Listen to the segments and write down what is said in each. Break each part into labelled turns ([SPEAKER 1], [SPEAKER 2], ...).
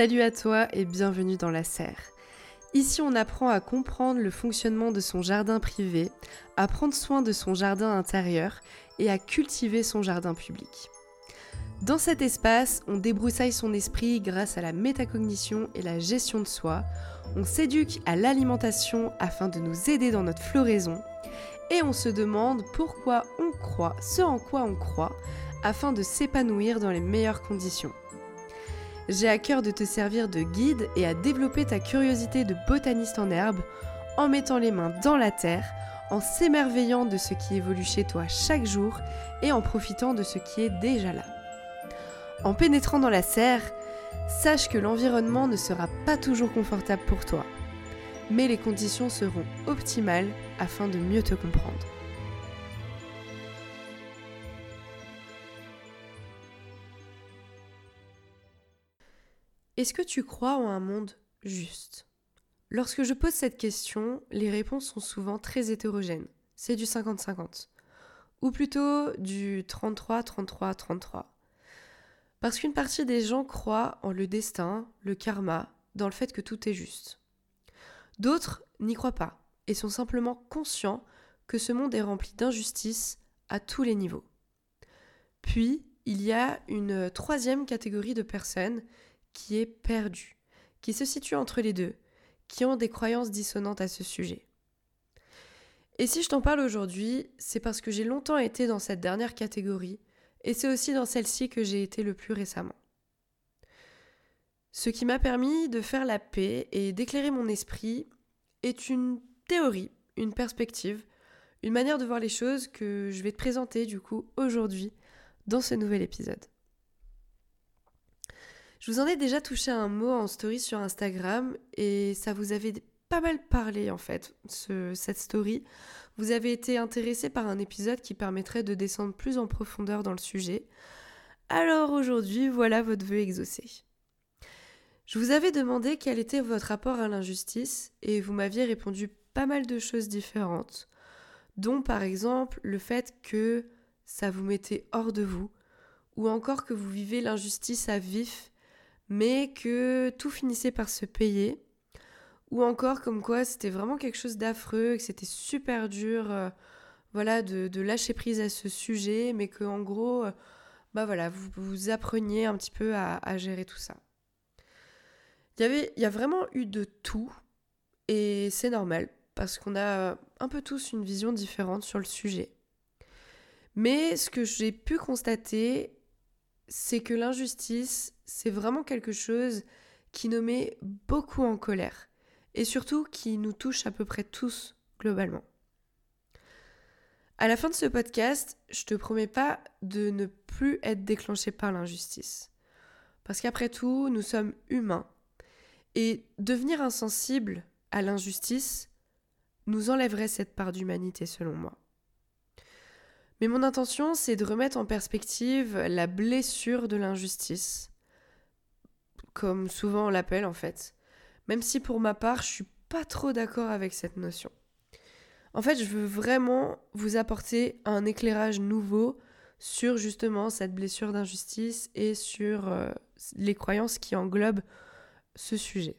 [SPEAKER 1] Salut à toi et bienvenue dans la serre. Ici, on apprend à comprendre le fonctionnement de son jardin privé, à prendre soin de son jardin intérieur et à cultiver son jardin public. Dans cet espace, on débroussaille son esprit grâce à la métacognition et la gestion de soi, on s'éduque à l'alimentation afin de nous aider dans notre floraison, et on se demande pourquoi on croit ce en quoi on croit afin de s'épanouir dans les meilleures conditions. J'ai à cœur de te servir de guide et à développer ta curiosité de botaniste en herbe en mettant les mains dans la terre, en s'émerveillant de ce qui évolue chez toi chaque jour et en profitant de ce qui est déjà là. En pénétrant dans la serre, sache que l'environnement ne sera pas toujours confortable pour toi, mais les conditions seront optimales afin de mieux te comprendre. Est-ce que tu crois en un monde juste? Lorsque je pose cette question, les réponses sont souvent très hétérogènes. C'est du 50-50. Ou plutôt du 33-33-33. Parce qu'une partie des gens croient en le destin, le karma, dans le fait que tout est juste. D'autres n'y croient pas et sont simplement conscients que ce monde est rempli d'injustices à tous les niveaux. Puis, il y a une troisième catégorie de personnes qui est perdu, qui se situe entre les deux, qui ont des croyances dissonantes à ce sujet. Et si je t'en parle aujourd'hui, c'est parce que j'ai longtemps été dans cette dernière catégorie, et c'est aussi dans celle-ci que j'ai été le plus récemment. Ce qui m'a permis de faire la paix et d'éclairer mon esprit est une théorie, une perspective, une manière de voir les choses que je vais te présenter du coup aujourd'hui dans ce nouvel épisode. Je vous en ai déjà touché un mot en story sur Instagram et ça vous avait pas mal parlé en fait, cette story. Vous avez été intéressé par un épisode qui permettrait de descendre plus en profondeur dans le sujet. Alors aujourd'hui, voilà votre vœu exaucé. Je vous avais demandé quel était votre rapport à l'injustice et vous m'aviez répondu pas mal de choses différentes, dont par exemple le fait que ça vous mettait hors de vous, ou encore que vous vivez l'injustice à vif mais que tout finissait par se payer. Ou encore comme quoi c'était vraiment quelque chose d'affreux, que c'était super dur euh, voilà, de, lâcher prise à ce sujet, mais que en gros, euh, bah voilà, vous, vous appreniez un petit peu à, gérer tout ça. Il y, avait, il y a vraiment eu de tout, et c'est normal, parce qu'on a un peu tous une vision différente sur le sujet. Mais ce que j'ai pu constater, c'est que l'injustice, c'est vraiment quelque chose qui nous met beaucoup en colère et surtout qui nous touche à peu près tous globalement. À la fin de ce podcast, je te promets pas de ne plus être déclenché par l'injustice. Parce qu'après tout, nous sommes humains. Et devenir insensible à l'injustice nous enlèverait cette part d'humanité selon moi. Mais mon intention, c'est de remettre en perspective la blessure de l'injustice, comme souvent on l'appelle en fait, même si pour ma part, je suis pas trop d'accord avec cette notion. En fait, je veux vraiment vous apporter un éclairage nouveau sur justement cette blessure d'injustice et sur euh, les croyances qui englobent ce sujet.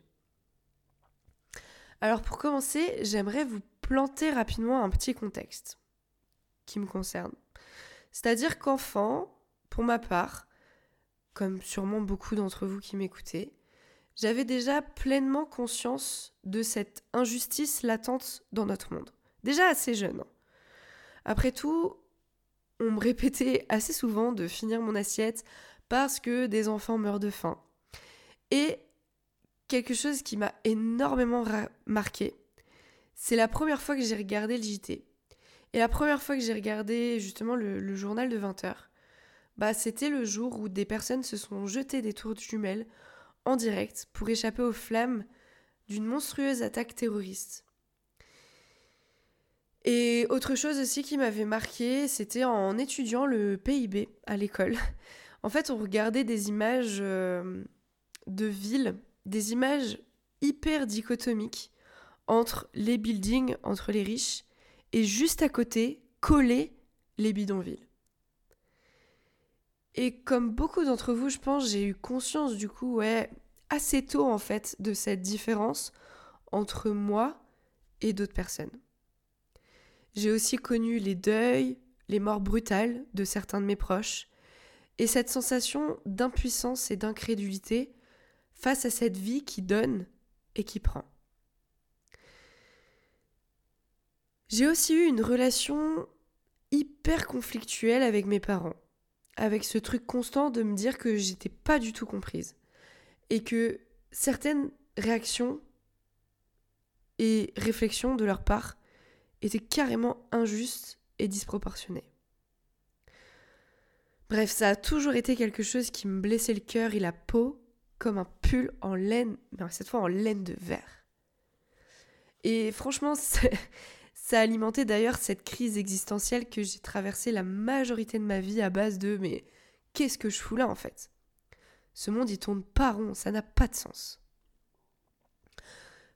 [SPEAKER 1] Alors pour commencer, j'aimerais vous planter rapidement un petit contexte me concerne. C'est-à-dire qu'enfant, pour ma part, comme sûrement beaucoup d'entre vous qui m'écoutez, j'avais déjà pleinement conscience de cette injustice latente dans notre monde. Déjà assez jeune. Hein. Après tout, on me répétait assez souvent de finir mon assiette parce que des enfants meurent de faim. Et quelque chose qui m'a énormément marqué, c'est la première fois que j'ai regardé le JT. Et la première fois que j'ai regardé justement le, journal de 20h, bah, c'était le jour où des personnes se sont jetées des tours de jumelles en direct pour échapper aux flammes d'une monstrueuse attaque terroriste. Et autre chose aussi qui m'avait marqué, c'était en étudiant le PIB à l'école. En fait, on regardait des images euh, de villes, des images hyper dichotomiques entre les buildings, entre les riches, et juste à côté, coller les bidonvilles. Et comme beaucoup d'entre vous, je pense, j'ai eu conscience du coup, ouais, assez tôt en fait de cette différence entre moi et d'autres personnes. J'ai aussi connu les deuils, les morts brutales de certains de mes proches, et cette sensation d'impuissance et d'incrédulité face à cette vie qui donne et qui prend. J'ai aussi eu une relation hyper conflictuelle avec mes parents, avec ce truc constant de me dire que j'étais pas du tout comprise et que certaines réactions et réflexions de leur part étaient carrément injustes et disproportionnées. Bref, ça a toujours été quelque chose qui me blessait le cœur et la peau comme un pull en laine, mais cette fois en laine de verre. Et franchement, ça a alimenté d'ailleurs cette crise existentielle que j'ai traversée la majorité de ma vie à base de mais qu'est-ce que je fous là en fait? Ce monde il tourne pas rond, ça n'a pas de sens.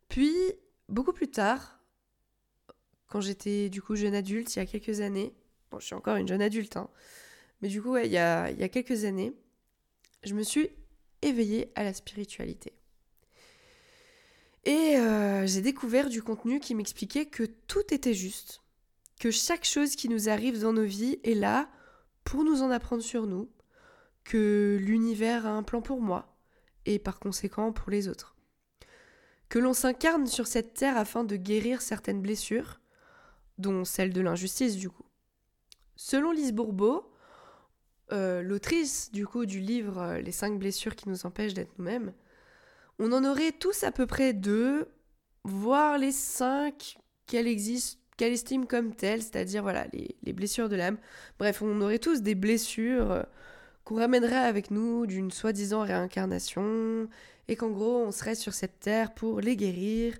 [SPEAKER 1] Puis, beaucoup plus tard, quand j'étais du coup jeune adulte, il y a quelques années, bon je suis encore une jeune adulte, hein, mais du coup il, y a, il y a quelques années, je me suis éveillée à la spiritualité. Et euh, j'ai découvert du contenu qui m'expliquait que tout était juste, que chaque chose qui nous arrive dans nos vies est là pour nous en apprendre sur nous, que l'univers a un plan pour moi, et par conséquent pour les autres. Que l'on s'incarne sur cette terre afin de guérir certaines blessures, dont celle de l'injustice du coup. Selon Lise Bourbeau, euh, l'autrice du coup du livre euh, Les cinq blessures qui nous empêchent d'être nous-mêmes, on en aurait tous à peu près deux, voire les cinq qu'elle existe, qu'elle estime comme telles, c'est-à-dire voilà les, blessures de l'âme. Bref, on aurait tous des blessures euh, qu'on ramènerait avec nous d'une soi-disant réincarnation, et qu'en gros on serait sur cette terre pour les guérir.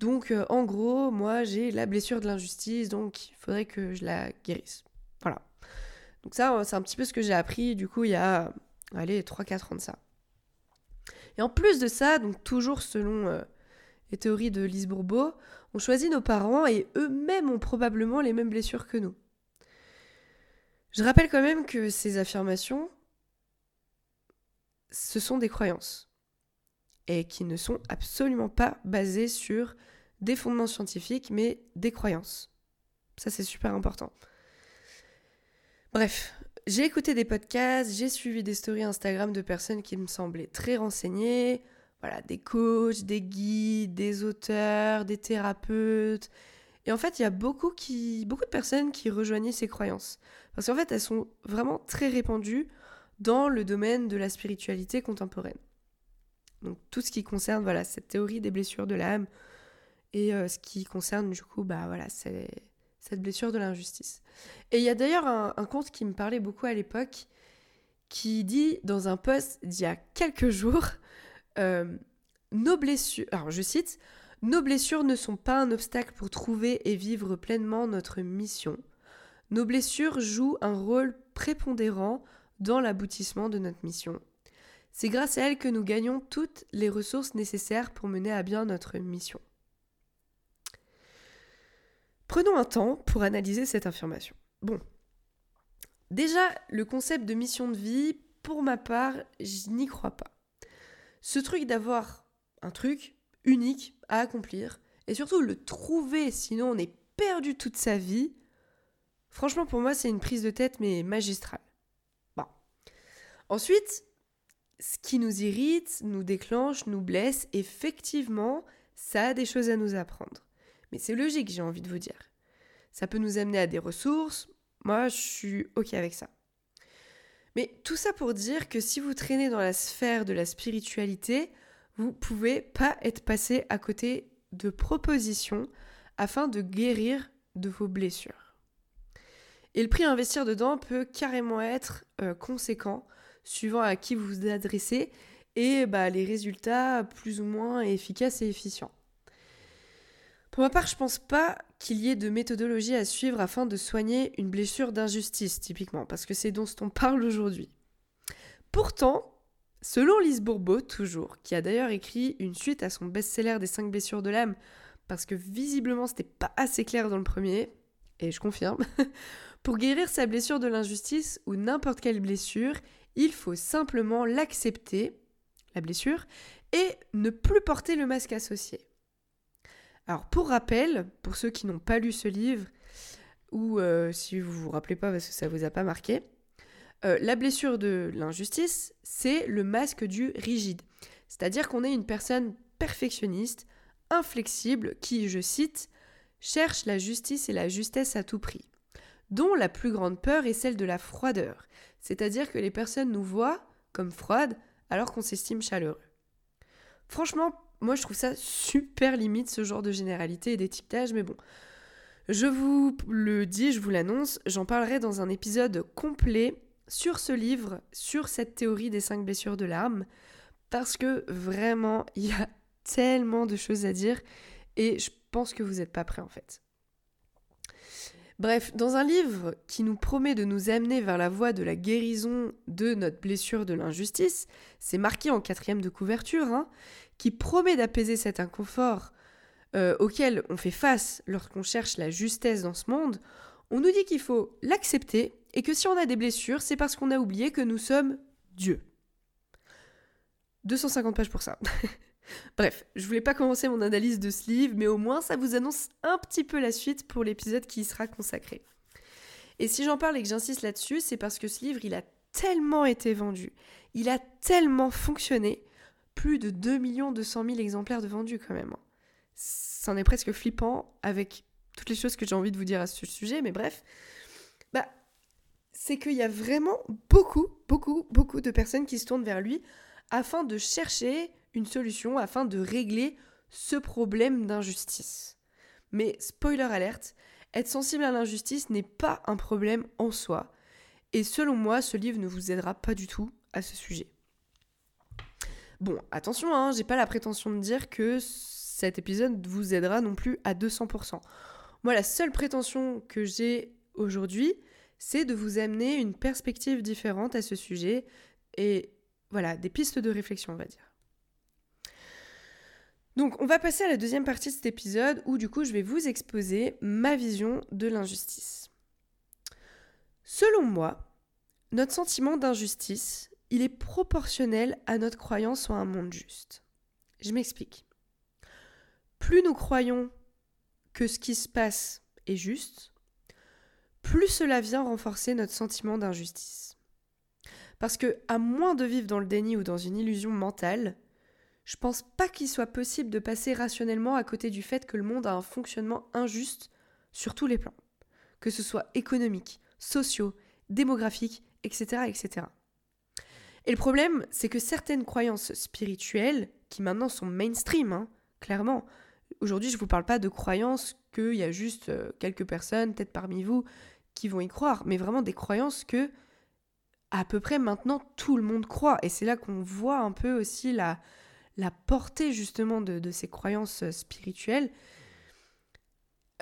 [SPEAKER 1] Donc en gros, moi j'ai la blessure de l'injustice, donc il faudrait que je la guérisse. Voilà. Donc ça, c'est un petit peu ce que j'ai appris, du coup, il y a, allez, 3-4 ans de ça. Et en plus de ça, donc toujours selon euh, les théories de Lise Bourbeau, on choisit nos parents et eux-mêmes ont probablement les mêmes blessures que nous. Je rappelle quand même que ces affirmations, ce sont des croyances et qui ne sont absolument pas basées sur des fondements scientifiques, mais des croyances. Ça, c'est super important. Bref, j'ai écouté des podcasts, j'ai suivi des stories Instagram de personnes qui me semblaient très renseignées, voilà, des coachs, des guides, des auteurs, des thérapeutes. Et en fait, il y a beaucoup, qui, beaucoup de personnes qui rejoignaient ces croyances. Parce qu'en fait, elles sont vraiment très répandues dans le domaine de la spiritualité contemporaine. Donc tout ce qui concerne voilà, cette théorie des blessures de l'âme et euh, ce qui concerne du coup bah voilà, c'est cette blessure de l'injustice. Et il y a d'ailleurs un, conte qui me parlait beaucoup à l'époque, qui dit dans un post d'il y a quelques jours, euh, nos blessures, alors je cite, nos blessures ne sont pas un obstacle pour trouver et vivre pleinement notre mission. Nos blessures jouent un rôle prépondérant dans l'aboutissement de notre mission. C'est grâce à elles que nous gagnons toutes les ressources nécessaires pour mener à bien notre mission. Prenons un temps pour analyser cette information. Bon. Déjà, le concept de mission de vie, pour ma part, je n'y crois pas. Ce truc d'avoir un truc unique à accomplir, et surtout le trouver, sinon on est perdu toute sa vie, franchement pour moi c'est une prise de tête mais magistrale. Bon. Ensuite, ce qui nous irrite, nous déclenche, nous blesse, effectivement, ça a des choses à nous apprendre. Mais c'est logique, j'ai envie de vous dire. Ça peut nous amener à des ressources. Moi, je suis OK avec ça. Mais tout ça pour dire que si vous traînez dans la sphère de la spiritualité, vous pouvez pas être passé à côté de propositions afin de guérir de vos blessures. Et le prix à investir dedans peut carrément être euh, conséquent suivant à qui vous vous adressez et bah, les résultats plus ou moins efficaces et efficients. Pour ma part, je pense pas qu'il y ait de méthodologie à suivre afin de soigner une blessure d'injustice, typiquement, parce que c'est dont on parle aujourd'hui. Pourtant, selon Lise Bourbeau, toujours, qui a d'ailleurs écrit une suite à son best-seller des 5 blessures de l'âme, parce que visiblement c'était pas assez clair dans le premier, et je confirme, pour guérir sa blessure de l'injustice ou n'importe quelle blessure, il faut simplement l'accepter, la blessure, et ne plus porter le masque associé. Alors pour rappel, pour ceux qui n'ont pas lu ce livre, ou euh, si vous vous rappelez pas parce que ça vous a pas marqué, euh, la blessure de l'injustice, c'est le masque du rigide. C'est-à-dire qu'on est une personne perfectionniste, inflexible, qui, je cite, cherche la justice et la justesse à tout prix, dont la plus grande peur est celle de la froideur, c'est-à-dire que les personnes nous voient comme froides alors qu'on s'estime chaleureux. Franchement, moi je trouve ça super limite ce genre de généralité et d'étiquetage, mais bon. Je vous le dis, je vous l'annonce, j'en parlerai dans un épisode complet sur ce livre, sur cette théorie des cinq blessures de l'âme, parce que vraiment, il y a tellement de choses à dire et je pense que vous n'êtes pas prêts en fait. Bref, dans un livre qui nous promet de nous amener vers la voie de la guérison de notre blessure de l'injustice, c'est marqué en quatrième de couverture, hein, qui promet d'apaiser cet inconfort euh, auquel on fait face lorsqu'on cherche la justesse dans ce monde, on nous dit qu'il faut l'accepter et que si on a des blessures, c'est parce qu'on a oublié que nous sommes Dieu. 250 pages pour ça. Bref, je voulais pas commencer mon analyse de ce livre, mais au moins ça vous annonce un petit peu la suite pour l'épisode qui y sera consacré. Et si j'en parle et que j'insiste là-dessus, c'est parce que ce livre, il a tellement été vendu, il a tellement fonctionné, plus de 2 200 000 exemplaires de vendus quand même. Hein. C'en est presque flippant avec toutes les choses que j'ai envie de vous dire à ce sujet, mais bref, bah, c'est qu'il y a vraiment beaucoup, beaucoup, beaucoup de personnes qui se tournent vers lui afin de chercher une solution afin de régler ce problème d'injustice. Mais spoiler alerte, être sensible à l'injustice n'est pas un problème en soi. Et selon moi, ce livre ne vous aidera pas du tout à ce sujet. Bon, attention, hein, j'ai pas la prétention de dire que cet épisode vous aidera non plus à 200%. Moi, la seule prétention que j'ai aujourd'hui, c'est de vous amener une perspective différente à ce sujet et voilà, des pistes de réflexion, on va dire. Donc on va passer à la deuxième partie de cet épisode où du coup je vais vous exposer ma vision de l'injustice. Selon moi, notre sentiment d'injustice, il est proportionnel à notre croyance en un monde juste. Je m'explique. Plus nous croyons que ce qui se passe est juste, plus cela vient renforcer notre sentiment d'injustice. Parce que, à moins de vivre dans le déni ou dans une illusion mentale, je pense pas qu'il soit possible de passer rationnellement à côté du fait que le monde a un fonctionnement injuste sur tous les plans, que ce soit économique, sociaux, démographique, etc. etc. Et le problème, c'est que certaines croyances spirituelles, qui maintenant sont mainstream, hein, clairement, aujourd'hui je ne vous parle pas de croyances qu'il y a juste euh, quelques personnes, peut-être parmi vous, qui vont y croire, mais vraiment des croyances que à peu près maintenant tout le monde croit. Et c'est là qu'on voit un peu aussi la, la portée justement de, ces croyances euh, spirituelles.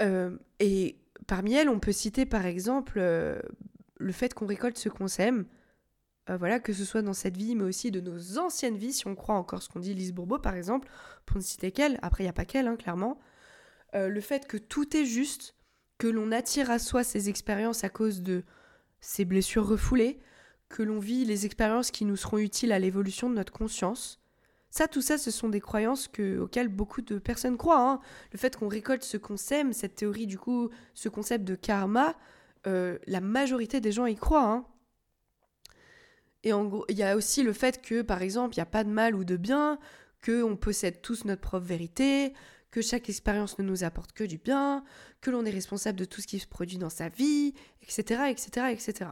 [SPEAKER 1] Euh, et parmi elles, on peut citer par exemple le fait qu'on récolte ce qu'on sème. Voilà, que ce soit dans cette vie, mais aussi de nos anciennes vies, si on croit encore ce qu'on dit Lise Bourbeau par exemple, pour ne citer qu'elle, après il n'y a pas qu'elle, hein, clairement. le fait que tout est juste, que l'on attire à soi ces expériences à cause de ces blessures refoulées, que l'on vit les expériences qui nous seront utiles à l'évolution de notre conscience, ça, tout ça, ce sont des croyances que, auxquelles beaucoup de personnes croient. Hein. Le fait qu'on récolte ce qu'on sème, cette théorie, du coup, ce concept de karma, euh, la majorité des gens y croient. Hein. Et en gros, il y a aussi le fait que, par exemple, il n'y a pas de mal ou de bien, qu'on possède tous notre propre vérité, que chaque expérience ne nous apporte que du bien, que l'on est responsable de tout ce qui se produit dans sa vie, etc., etc., etc.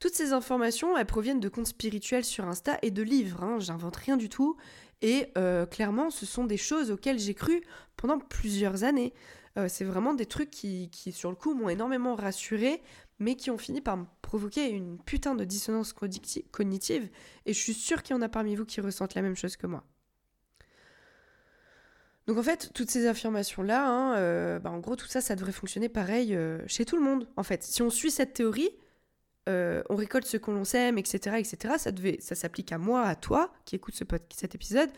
[SPEAKER 1] Toutes ces informations, elles proviennent de comptes spirituels sur Insta et de livres, hein, j'invente rien du tout. Et euh, clairement, ce sont des choses auxquelles j'ai cru pendant plusieurs années. Euh, c'est vraiment des trucs qui, qui sur le coup, m'ont énormément rassuré, mais qui ont fini par provoquer une putain de dissonance cognitive. Et je suis sûre qu'il y en a parmi vous qui ressentent la même chose que moi. Donc en fait, toutes ces affirmations-là, hein, euh, bah, en gros, tout ça, ça devrait fonctionner pareil chez tout le monde. En fait, si on suit cette théorie, euh, on récolte ce qu'on sème, etc., etc. Ça, devait, ça s'applique à moi, à toi qui écoute ce cet épisode,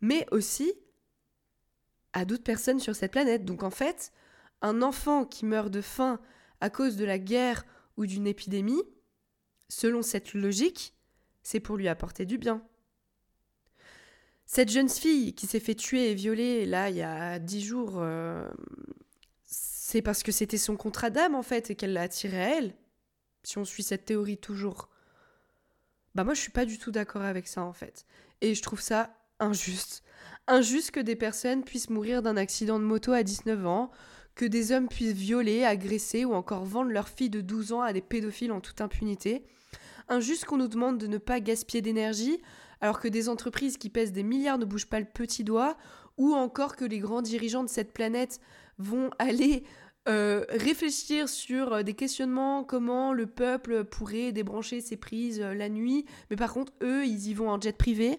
[SPEAKER 1] mais aussi à d'autres personnes sur cette planète. Donc en fait, un enfant qui meurt de faim à cause de la guerre ou d'une épidémie, selon cette logique, c'est pour lui apporter du bien. Cette jeune fille qui s'est fait tuer et violer là il y a dix jours, euh, c'est parce que c'était son contrat d'âme en fait et qu'elle l'a attiré à elle. Si on suit cette théorie toujours. Bah moi je suis pas du tout d'accord avec ça en fait. Et je trouve ça injuste. Injuste que des personnes puissent mourir d'un accident de moto à 19 ans, que des hommes puissent violer, agresser ou encore vendre leur fille de 12 ans à des pédophiles en toute impunité. Injuste qu'on nous demande de ne pas gaspiller d'énergie alors que des entreprises qui pèsent des milliards ne bougent pas le petit doigt, ou encore que les grands dirigeants de cette planète vont aller euh, réfléchir sur euh, des questionnements, comment le peuple pourrait débrancher ses prises euh, la nuit, mais par contre, eux, ils y vont en jet privé.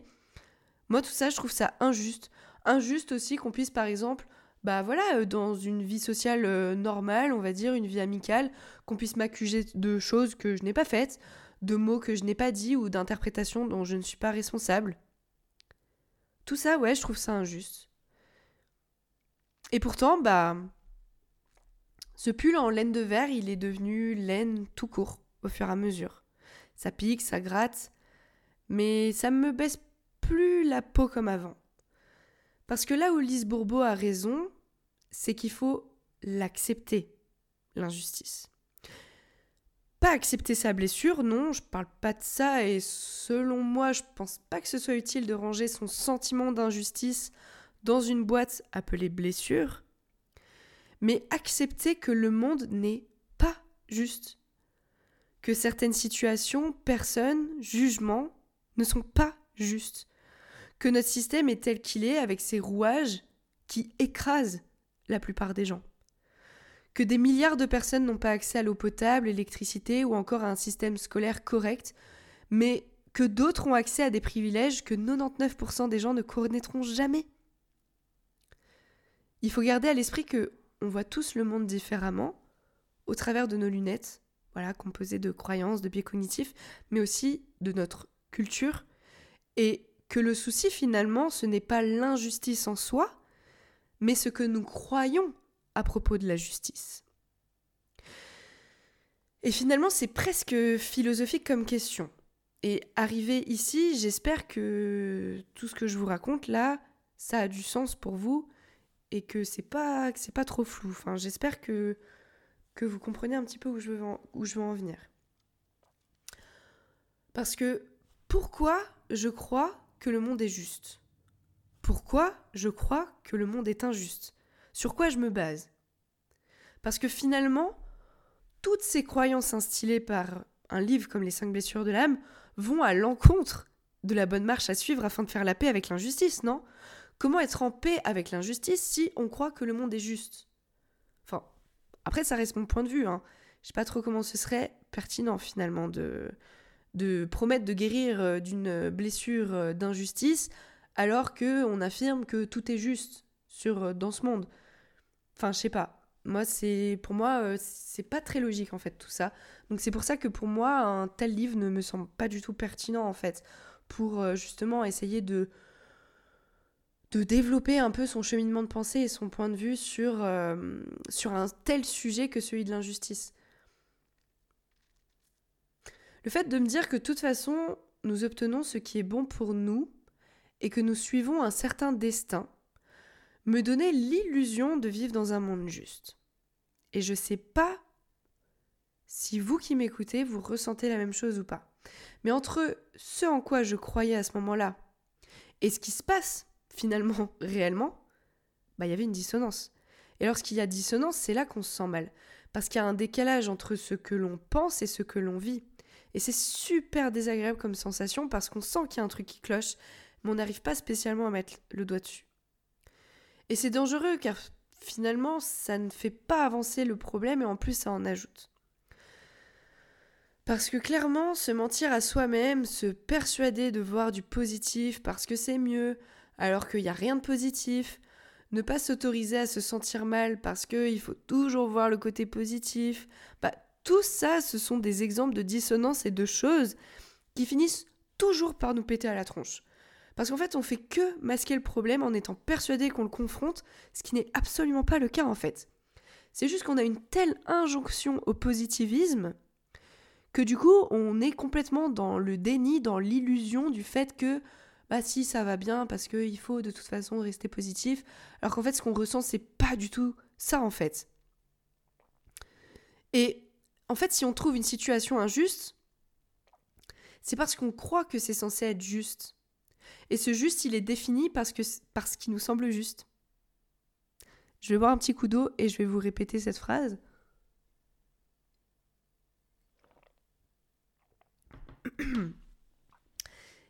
[SPEAKER 1] Moi, tout ça, je trouve ça injuste. Injuste aussi qu'on puisse, par exemple, bah voilà, dans une vie sociale normale, on va dire, une vie amicale, qu'on puisse m'accuser de choses que je n'ai pas faites, de mots que je n'ai pas dit ou d'interprétations dont je ne suis pas responsable. Tout ça, ouais, je trouve ça injuste. Et pourtant, bah, ce pull en laine de verre, il est devenu laine tout court au fur et à mesure. Ça pique, ça gratte, mais ça me baisse plus la peau comme avant. Parce que là où Lise Bourbeau a raison, c'est qu'il faut l'accepter, l'injustice. Pas accepter sa blessure, non, je parle pas de ça et selon moi, je pense pas que ce soit utile de ranger son sentiment d'injustice dans une boîte appelée blessure, mais accepter que le monde n'est pas juste, que certaines situations, personnes, jugements ne sont pas justes, que notre système est tel qu'il est avec ses rouages qui écrasent la plupart des gens que des milliards de personnes n'ont pas accès à l'eau potable, l'électricité ou encore à un système scolaire correct, mais que d'autres ont accès à des privilèges que 99% des gens ne connaîtront jamais. Il faut garder à l'esprit que on voit tous le monde différemment, au travers de nos lunettes, voilà, composées de croyances, de biais cognitifs, mais aussi de notre culture, et que le souci finalement, ce n'est pas l'injustice en soi, mais ce que nous croyons à propos de la justice. Et finalement, c'est presque philosophique comme question. Et arrivé ici, j'espère que tout ce que je vous raconte là, ça a du sens pour vous et que c'est pas pas trop flou. Enfin, j'espère que que vous comprenez un petit peu où je veux où je veux en venir. Parce que pourquoi je crois que le monde est juste Pourquoi je crois que le monde est injuste? Sur quoi je me base? Parce que finalement, toutes ces croyances instillées par un livre comme Les cinq blessures de l'âme vont à l'encontre de la bonne marche à suivre afin de faire la paix avec l'injustice, non? Comment être en paix avec l'injustice si on croit que le monde est juste? Enfin, après, ça reste mon point de vue. Hein. Je sais pas trop comment ce serait pertinent finalement de, de promettre de guérir euh, d'une blessure euh, d'injustice alors que on affirme que tout est juste sur, euh, dans ce monde. Enfin, je sais pas. Moi, c'est pour moi, c'est pas très logique en fait tout ça. Donc c'est pour ça que pour moi, un tel livre ne me semble pas du tout pertinent en fait pour justement essayer de de développer un peu son cheminement de pensée et son point de vue sur, sur un tel sujet que celui de l'injustice. Le fait de me dire que de toute façon, nous obtenons ce qui est bon pour nous et que nous suivons un certain destin, me donnait l'illusion de vivre dans un monde juste. Et je sais pas si vous qui m'écoutez, vous ressentez la même chose ou pas. Mais entre ce en quoi je croyais à ce moment-là et ce qui se passe finalement réellement, bah il y avait une dissonance. Et lorsqu'il y a dissonance, c'est là qu'on se sent mal. Parce qu'il y a un décalage entre ce que l'on pense et ce que l'on vit. Et c'est super désagréable comme sensation parce qu'on sent qu'il y a un truc qui cloche, mais on n'arrive pas spécialement à mettre le doigt dessus. Et c'est dangereux car finalement ça ne fait pas avancer le problème et en plus ça en ajoute. Parce que clairement, se mentir à soi-même, se persuader de voir du positif parce que c'est mieux, alors qu'il n'y a rien de positif, ne pas s'autoriser à se sentir mal parce qu'il faut toujours voir le côté positif, bah, tout ça, ce sont des exemples de dissonance et de choses qui finissent toujours par nous péter à la tronche. Parce qu'en fait, on fait que masquer le problème en étant persuadé qu'on le confronte, ce qui n'est absolument pas le cas en fait. C'est juste qu'on a une telle injonction au positivisme que du coup, on est complètement dans le déni, dans l'illusion du fait que bah si ça va bien parce qu'il faut de toute façon rester positif, alors qu'en fait ce qu'on ressent c'est pas du tout ça en fait. Et en fait si on trouve une situation injuste, c'est parce qu'on croit que c'est censé être juste. Et ce juste il est défini parce que parce qu'il nous semble juste. Je vais boire un petit coup d'eau et je vais vous répéter cette phrase.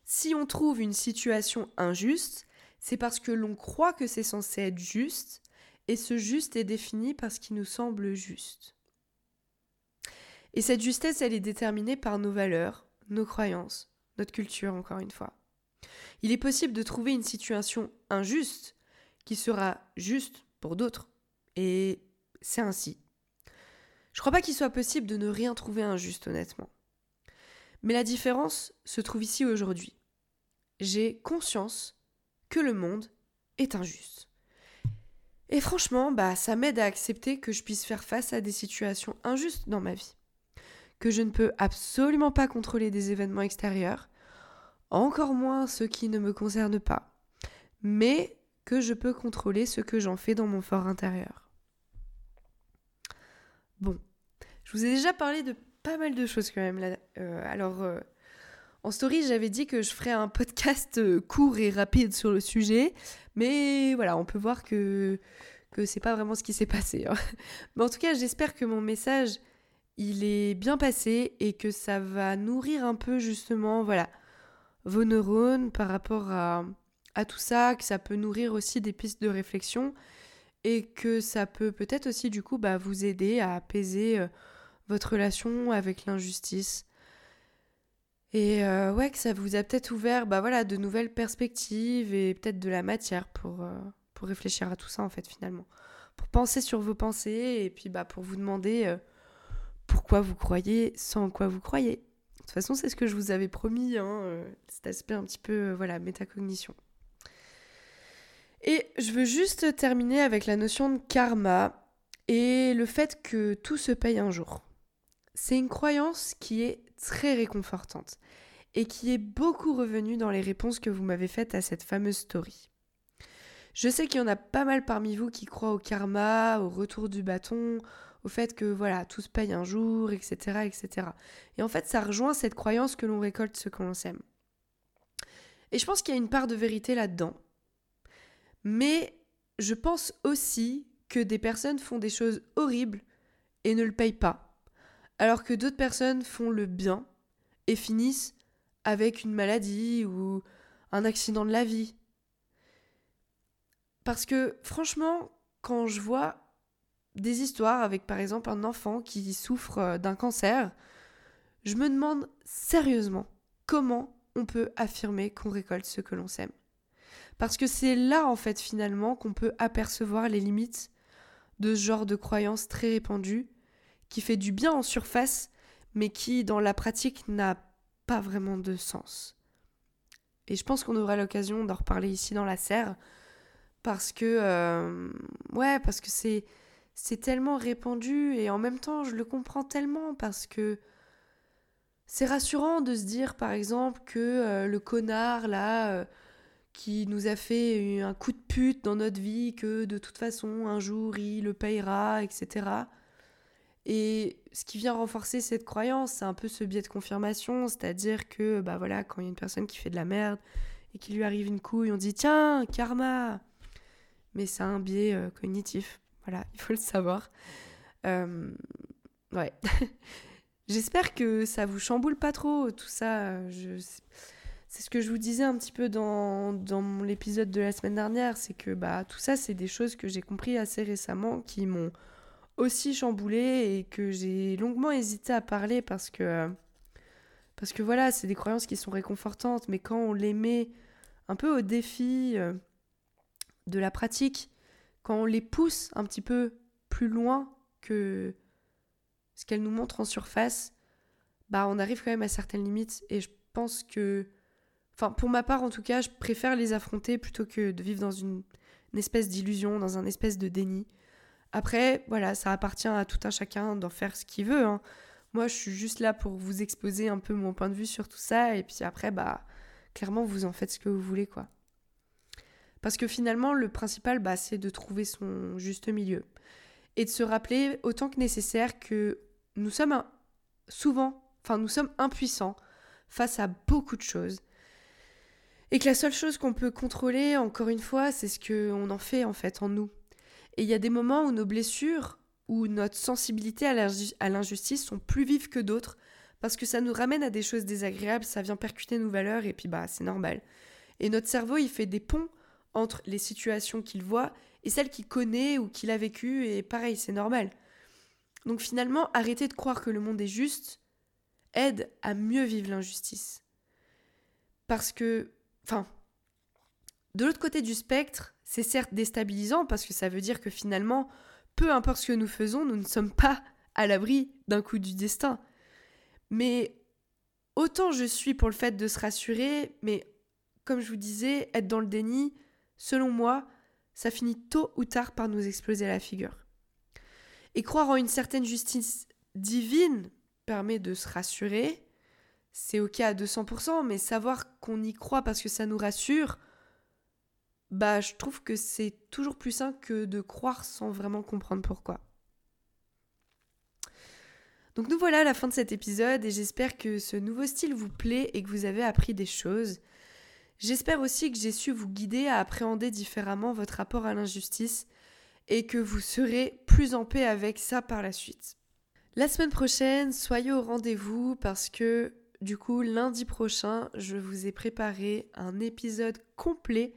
[SPEAKER 1] si on trouve une situation injuste, c'est parce que l'on croit que c'est censé être juste, et ce juste est défini parce qu'il nous semble juste. Et cette justesse, elle est déterminée par nos valeurs, nos croyances, notre culture, encore une fois. Il est possible de trouver une situation injuste qui sera juste pour d'autres, et c'est ainsi. Je crois pas qu'il soit possible de ne rien trouver injuste, honnêtement. Mais la différence se trouve ici aujourd'hui. J'ai conscience que le monde est injuste. Et franchement, bah ça m'aide à accepter que je puisse faire face à des situations injustes dans ma vie. Que je ne peux absolument pas contrôler des événements extérieurs, encore moins ceux qui ne me concernent pas, mais que je peux contrôler ce que j'en fais dans mon fort intérieur. Bon, je vous ai déjà parlé de pas mal de choses quand même. Euh, alors, euh, en story, j'avais dit que je ferais un podcast euh, court et rapide sur le sujet, mais voilà, on peut voir que que c'est pas vraiment ce qui s'est passé. Hein. Mais en tout cas, j'espère que mon message il est bien passé et que ça va nourrir un peu justement, voilà, vos neurones par rapport à, tout ça, que ça peut nourrir aussi des pistes de réflexion et que ça peut peut-être aussi du coup bah, vous aider à apaiser votre relation avec l'injustice. Et euh, ouais, que ça vous a peut-être ouvert bah voilà, de nouvelles perspectives et peut-être de la matière pour, euh, pour réfléchir à tout ça en fait finalement. Pour penser sur vos pensées et puis bah, pour vous demander euh, pourquoi vous croyez sans quoi vous croyez. De toute façon, c'est ce que je vous avais promis, hein, cet aspect un petit peu voilà, métacognition. Et je veux juste terminer avec la notion de karma et le fait que tout se paye un jour. C'est une croyance qui est très réconfortante et qui est beaucoup revenue dans les réponses que vous m'avez faites à cette fameuse story. Je sais qu'il y en a pas mal parmi vous qui croient au karma, au retour du bâton, au fait que voilà, tout se paye un jour, etc., etc. Et en fait, ça rejoint cette croyance que l'on récolte ce que l'on sème. Et je pense qu'il y a une part de vérité là-dedans. Mais je pense aussi que des personnes font des choses horribles et ne le payent pas alors que d'autres personnes font le bien et finissent avec une maladie ou un accident de la vie. Parce que franchement, quand je vois des histoires avec par exemple un enfant qui souffre euh, d'un cancer, je me demande sérieusement comment on peut affirmer qu'on récolte ce que l'on sème. Parce que c'est là en fait finalement qu'on peut apercevoir les limites de ce genre de croyances très répandues qui fait du bien en surface, mais qui dans la pratique n'a pas vraiment de sens. Et je pense qu'on aura l'occasion d'en reparler ici dans la serre, parce que euh, ouais, parce que c'est c'est tellement répandu et en même temps je le comprends tellement parce que c'est rassurant de se dire par exemple que euh, le connard là euh, qui nous a fait un coup de pute dans notre vie, que de toute façon un jour il le payera, etc. Et ce qui vient renforcer cette croyance, c'est un peu ce biais de confirmation, c'est-à-dire que bah voilà, quand il y a une personne qui fait de la merde et qu'il lui arrive une couille, on dit tiens, karma. Mais c'est un biais euh, cognitif, voilà, il faut le savoir. Euh, ouais. J'espère que ça vous chamboule pas trop tout ça. C'est ce que je vous disais un petit peu dans, dans l'épisode de la semaine dernière, c'est que bah tout ça c'est des choses que j'ai compris assez récemment qui m'ont aussi chamboulé et que j'ai longuement hésité à parler parce que parce que voilà, c'est des croyances qui sont réconfortantes, mais quand on les met un peu au défi euh, de la pratique, quand on les pousse un petit peu plus loin que ce qu'elles nous montrent en surface, bah on arrive quand même à certaines limites et je pense que enfin pour ma part en tout cas, je préfère les affronter plutôt que de vivre dans une, espèce d'illusion, dans un espèce de déni. Après, voilà, ça appartient à tout un chacun d'en faire ce qu'il veut. Hein. Moi, je suis juste là pour vous exposer un peu mon point de vue sur tout ça. Et puis après, bah, clairement, vous en faites ce que vous voulez, quoi. Parce que finalement, le principal, bah, c'est de trouver son juste milieu. Et de se rappeler autant que nécessaire que nous sommes souvent, enfin, nous sommes impuissants face à beaucoup de choses. Et que la seule chose qu'on peut contrôler, encore une fois, c'est ce qu'on en fait en fait en nous. Et il y a des moments où nos blessures, ou notre sensibilité à l'injustice sont plus vives que d'autres, parce que ça nous ramène à des choses désagréables, ça vient percuter nos valeurs, et puis bah c'est normal. Et notre cerveau, il fait des ponts entre les situations qu'il voit et celles qu'il connaît ou qu'il a vécues, et pareil, c'est normal. Donc finalement, arrêter de croire que le monde est juste aide à mieux vivre l'injustice. Parce que, enfin, de l'autre côté du spectre, c'est certes déstabilisant parce que ça veut dire que finalement, peu importe ce que nous faisons, nous ne sommes pas à l'abri d'un coup du destin. Mais autant je suis pour le fait de se rassurer, mais comme je vous disais, être dans le déni, selon moi, ça finit tôt ou tard par nous exploser la figure. Et croire en une certaine justice divine permet de se rassurer, c'est ok à 200%, mais savoir qu'on y croit parce que ça nous rassure, bah je trouve que c'est toujours plus simple que de croire sans vraiment comprendre pourquoi. Donc nous voilà à la fin de cet épisode et j'espère que ce nouveau style vous plaît et que vous avez appris des choses. J'espère aussi que j'ai su vous guider à appréhender différemment votre rapport à l'injustice et que vous serez plus en paix avec ça par la suite. La semaine prochaine, soyez au rendez-vous parce que du coup lundi prochain, je vous ai préparé un épisode complet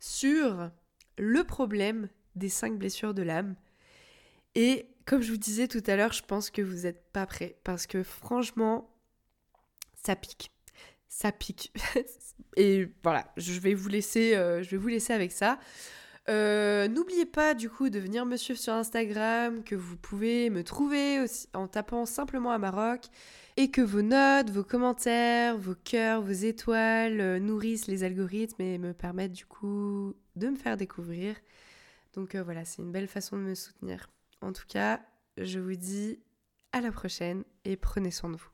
[SPEAKER 1] sur le problème des cinq blessures de l'âme. Et comme je vous disais tout à l'heure, je pense que vous n'êtes pas prêts parce que franchement, ça pique. Ça pique. Et voilà, je vais vous laisser, euh, avec ça. Euh, n'oubliez pas du coup de venir me suivre sur Instagram, que vous pouvez me trouver aussi en tapant simplement à Maroc et que vos notes, vos commentaires, vos cœurs, vos étoiles euh, nourrissent les algorithmes et me permettent du coup de me faire découvrir. Donc voilà, c'est une belle façon de me soutenir. En tout cas, je vous dis à la prochaine et prenez soin de vous.